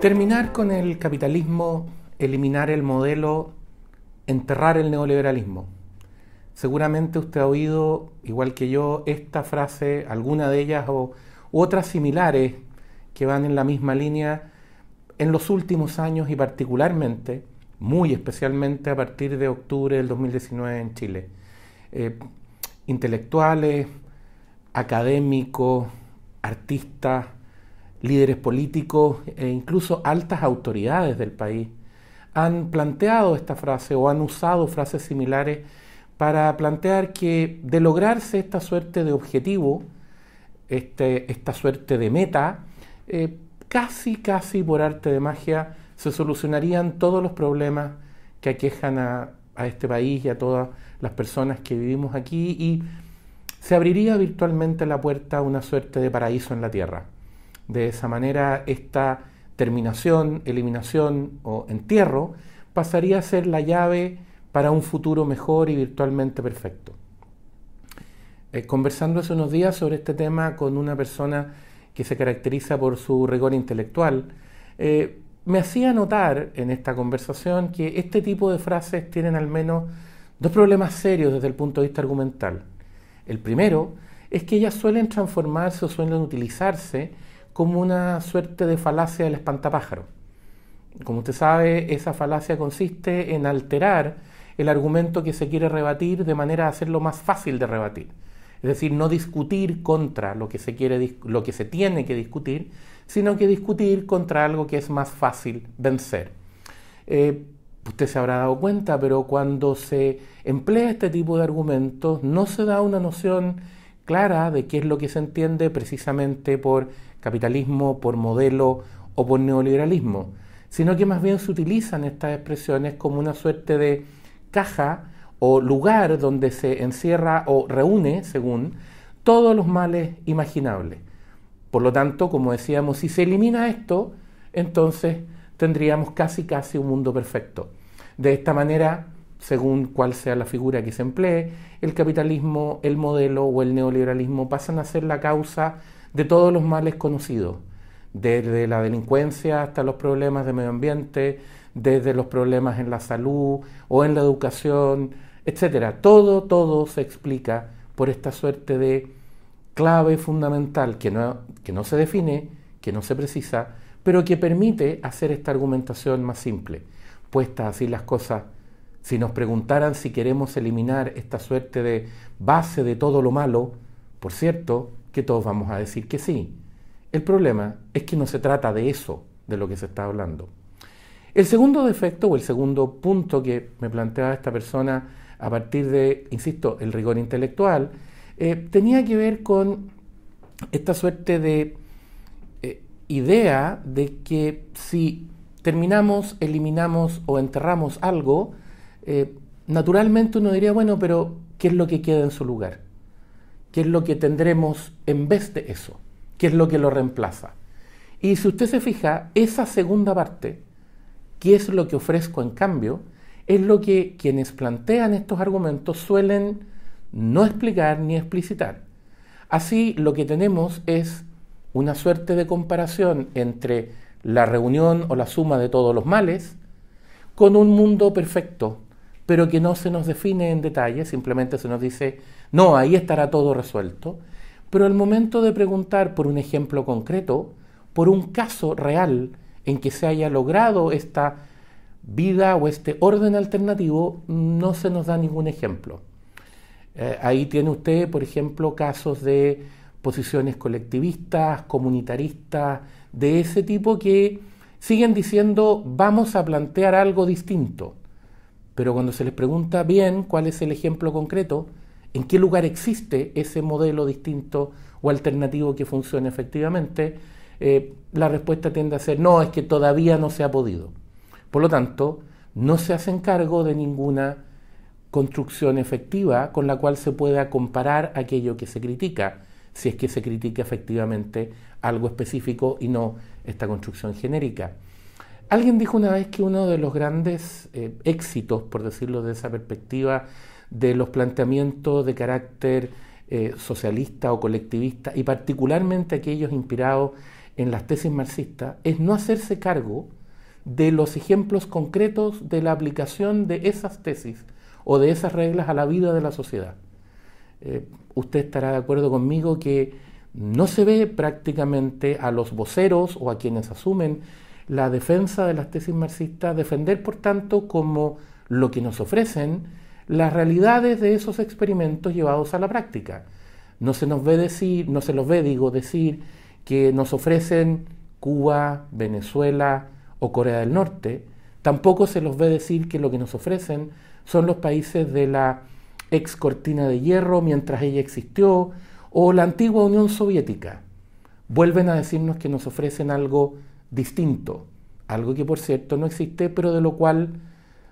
Terminar con el capitalismo, eliminar el modelo, enterrar el neoliberalismo. Seguramente usted ha oído, igual que yo, esta frase, alguna de ellas o otras similares que van en la misma línea en los últimos años y particularmente, muy especialmente a partir de octubre del 2019 en Chile. Eh, intelectuales, académicos, artistas, líderes políticos e incluso altas autoridades del país han planteado esta frase o han usado frases similares para plantear que de lograrse esta suerte de objetivo, este, esta suerte de meta, eh, casi, casi por arte de magia se solucionarían todos los problemas que aquejan a, a este país y a todas las personas que vivimos aquí y se abriría virtualmente la puerta a una suerte de paraíso en la tierra. De esa manera, esta terminación, eliminación o entierro pasaría a ser la llave para un futuro mejor y virtualmente perfecto. Eh, conversando hace unos días sobre este tema con una persona que se caracteriza por su rigor intelectual, eh, me hacía notar en esta conversación que este tipo de frases tienen al menos dos problemas serios desde el punto de vista argumental. El primero es que ellas suelen transformarse o suelen utilizarse como una suerte de falacia del espantapájaro. Como usted sabe, esa falacia consiste en alterar el argumento que se quiere rebatir de manera a hacerlo más fácil de rebatir. Es decir, no discutir contra lo que se, quiere, lo que se tiene que discutir, sino que discutir contra algo que es más fácil vencer. Eh, usted se habrá dado cuenta, pero cuando se emplea este tipo de argumentos no se da una noción clara de qué es lo que se entiende precisamente por capitalismo, por modelo o por neoliberalismo, sino que más bien se utilizan estas expresiones como una suerte de caja o lugar donde se encierra o reúne, según, todos los males imaginables. Por lo tanto, como decíamos, si se elimina esto, entonces tendríamos casi casi un mundo perfecto. De esta manera, según cuál sea la figura que se emplee, el capitalismo, el modelo o el neoliberalismo pasan a ser la causa de todos los males conocidos, desde la delincuencia hasta los problemas de medio ambiente, desde los problemas en la salud o en la educación, etcétera. Todo, todo se explica por esta suerte de clave fundamental que no, que no se define, que no se precisa, pero que permite hacer esta argumentación más simple. Puestas así las cosas, si nos preguntaran si queremos eliminar esta suerte de base de todo lo malo, por cierto, que todos vamos a decir que sí. El problema es que no se trata de eso de lo que se está hablando. El segundo defecto o el segundo punto que me planteaba esta persona a partir de, insisto, el rigor intelectual, eh, tenía que ver con esta suerte de eh, idea de que si terminamos, eliminamos o enterramos algo, eh, naturalmente uno diría, bueno, pero ¿qué es lo que queda en su lugar? ¿Qué es lo que tendremos en vez de eso? ¿Qué es lo que lo reemplaza? Y si usted se fija, esa segunda parte, ¿qué es lo que ofrezco en cambio? Es lo que quienes plantean estos argumentos suelen no explicar ni explicitar. Así lo que tenemos es una suerte de comparación entre la reunión o la suma de todos los males con un mundo perfecto, pero que no se nos define en detalle, simplemente se nos dice, no, ahí estará todo resuelto, pero al momento de preguntar por un ejemplo concreto, por un caso real en que se haya logrado esta vida o este orden alternativo, no se nos da ningún ejemplo. Eh, ahí tiene usted, por ejemplo, casos de posiciones colectivistas, comunitaristas, de ese tipo que siguen diciendo vamos a plantear algo distinto pero cuando se les pregunta bien cuál es el ejemplo concreto, en qué lugar existe ese modelo distinto o alternativo que funcione efectivamente, eh, la respuesta tiende a ser no, es que todavía no se ha podido. Por lo tanto, no se hacen cargo de ninguna construcción efectiva con la cual se pueda comparar aquello que se critica, si es que se critica efectivamente algo específico y no esta construcción genérica. Alguien dijo una vez que uno de los grandes eh, éxitos, por decirlo de esa perspectiva, de los planteamientos de carácter eh, socialista o colectivista, y particularmente aquellos inspirados en las tesis marxistas es no hacerse cargo de los ejemplos concretos de la aplicación de esas tesis o de esas reglas a la vida de la sociedad. Eh, usted estará de acuerdo conmigo que no se ve prácticamente a los voceros o a quienes asumen la defensa de las tesis marxistas defender, por tanto, como lo que nos ofrecen las realidades de esos experimentos llevados a la práctica. No se nos ve decir, no se los ve, digo, decir que nos ofrecen Cuba, Venezuela o Corea del Norte, tampoco se los ve decir que lo que nos ofrecen son los países de la ex cortina de hierro mientras ella existió, o la antigua Unión Soviética. Vuelven a decirnos que nos ofrecen algo distinto, algo que por cierto no existe, pero de lo cual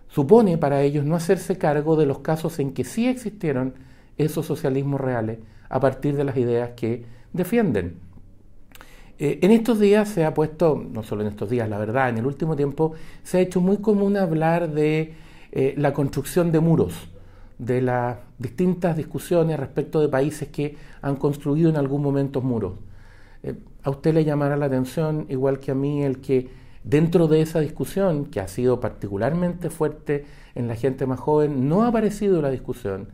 supone para ellos no hacerse cargo de los casos en que sí existieron esos socialismos reales a partir de las ideas que defienden. Eh, en estos días se ha puesto, no solo en estos días, la verdad, en el último tiempo se ha hecho muy común hablar de eh, la construcción de muros, de las distintas discusiones respecto de países que han construido en algún momento muros. Eh, a usted le llamará la atención, igual que a mí, el que dentro de esa discusión, que ha sido particularmente fuerte en la gente más joven, no ha aparecido la discusión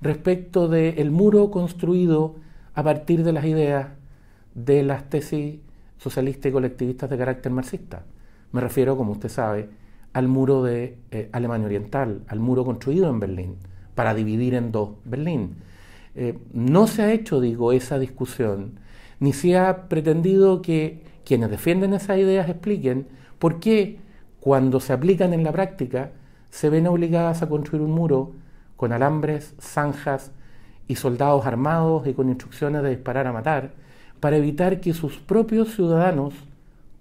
respecto del muro construido a partir de las ideas de las tesis socialistas y colectivistas de carácter marxista. Me refiero, como usted sabe, al muro de eh, Alemania Oriental, al muro construido en Berlín, para dividir en dos Berlín. Eh, no se ha hecho, digo, esa discusión, ni se ha pretendido que quienes defienden esas ideas expliquen por qué cuando se aplican en la práctica se ven obligadas a construir un muro con alambres, zanjas y soldados armados y con instrucciones de disparar a matar, para evitar que sus propios ciudadanos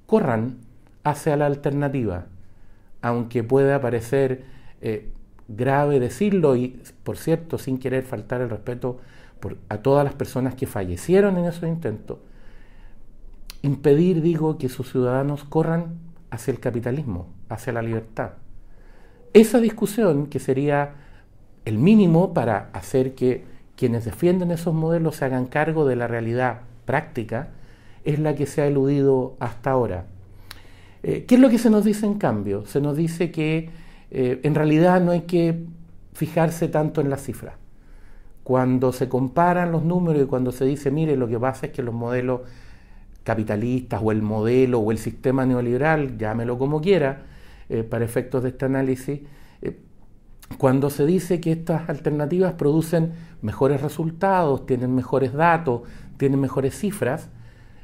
corran hacia la alternativa, aunque pueda parecer eh, grave decirlo y, por cierto, sin querer faltar el respeto a todas las personas que fallecieron en esos intentos, impedir, digo, que sus ciudadanos corran hacia el capitalismo, hacia la libertad. Esa discusión, que sería el mínimo para hacer que quienes defienden esos modelos se hagan cargo de la realidad práctica es la que se ha eludido hasta ahora. Eh, ¿Qué es lo que se nos dice en cambio? Se nos dice que eh, en realidad no hay que fijarse tanto en las cifras. Cuando se comparan los números y cuando se dice, mire, lo que pasa es que los modelos capitalistas o el modelo o el sistema neoliberal, llámelo como quiera, eh, para efectos de este análisis, cuando se dice que estas alternativas producen mejores resultados, tienen mejores datos, tienen mejores cifras,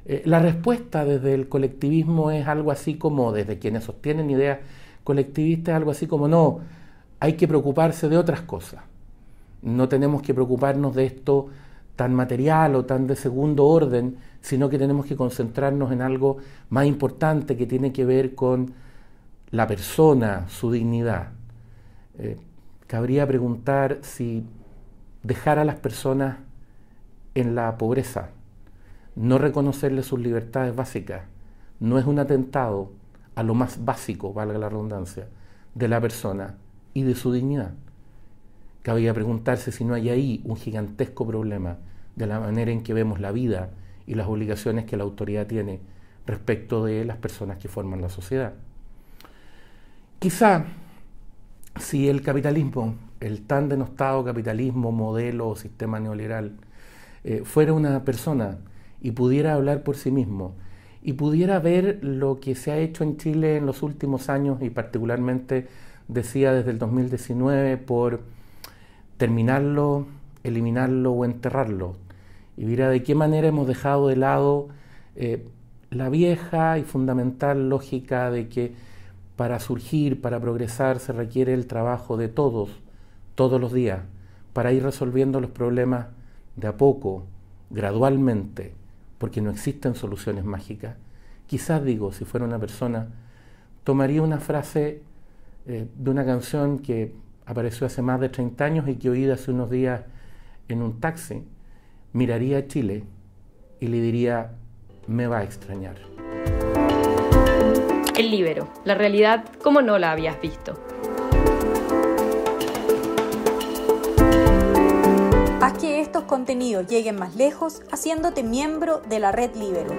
eh, la respuesta desde el colectivismo es algo así como, desde quienes sostienen ideas colectivistas, algo así como, no, hay que preocuparse de otras cosas. No tenemos que preocuparnos de esto tan material o tan de segundo orden, sino que tenemos que concentrarnos en algo más importante que tiene que ver con la persona, su dignidad. Eh, cabría preguntar si dejar a las personas en la pobreza, no reconocerle sus libertades básicas, no es un atentado a lo más básico, valga la redundancia, de la persona y de su dignidad. Cabría preguntarse si no hay ahí un gigantesco problema de la manera en que vemos la vida y las obligaciones que la autoridad tiene respecto de las personas que forman la sociedad. Quizá si el capitalismo, el tan denostado capitalismo, modelo o sistema neoliberal, eh, fuera una persona y pudiera hablar por sí mismo y pudiera ver lo que se ha hecho en Chile en los últimos años y particularmente decía desde el 2019 por terminarlo, eliminarlo o enterrarlo. Y viera de qué manera hemos dejado de lado eh, la vieja y fundamental lógica de que para surgir, para progresar, se requiere el trabajo de todos, todos los días, para ir resolviendo los problemas de a poco, gradualmente, porque no existen soluciones mágicas, quizás digo, si fuera una persona, tomaría una frase eh, de una canción que apareció hace más de 30 años y que oí hace unos días en un taxi, miraría a Chile y le diría, me va a extrañar. El libero, la realidad como no la habías visto. Haz que estos contenidos lleguen más lejos haciéndote miembro de la red Libero.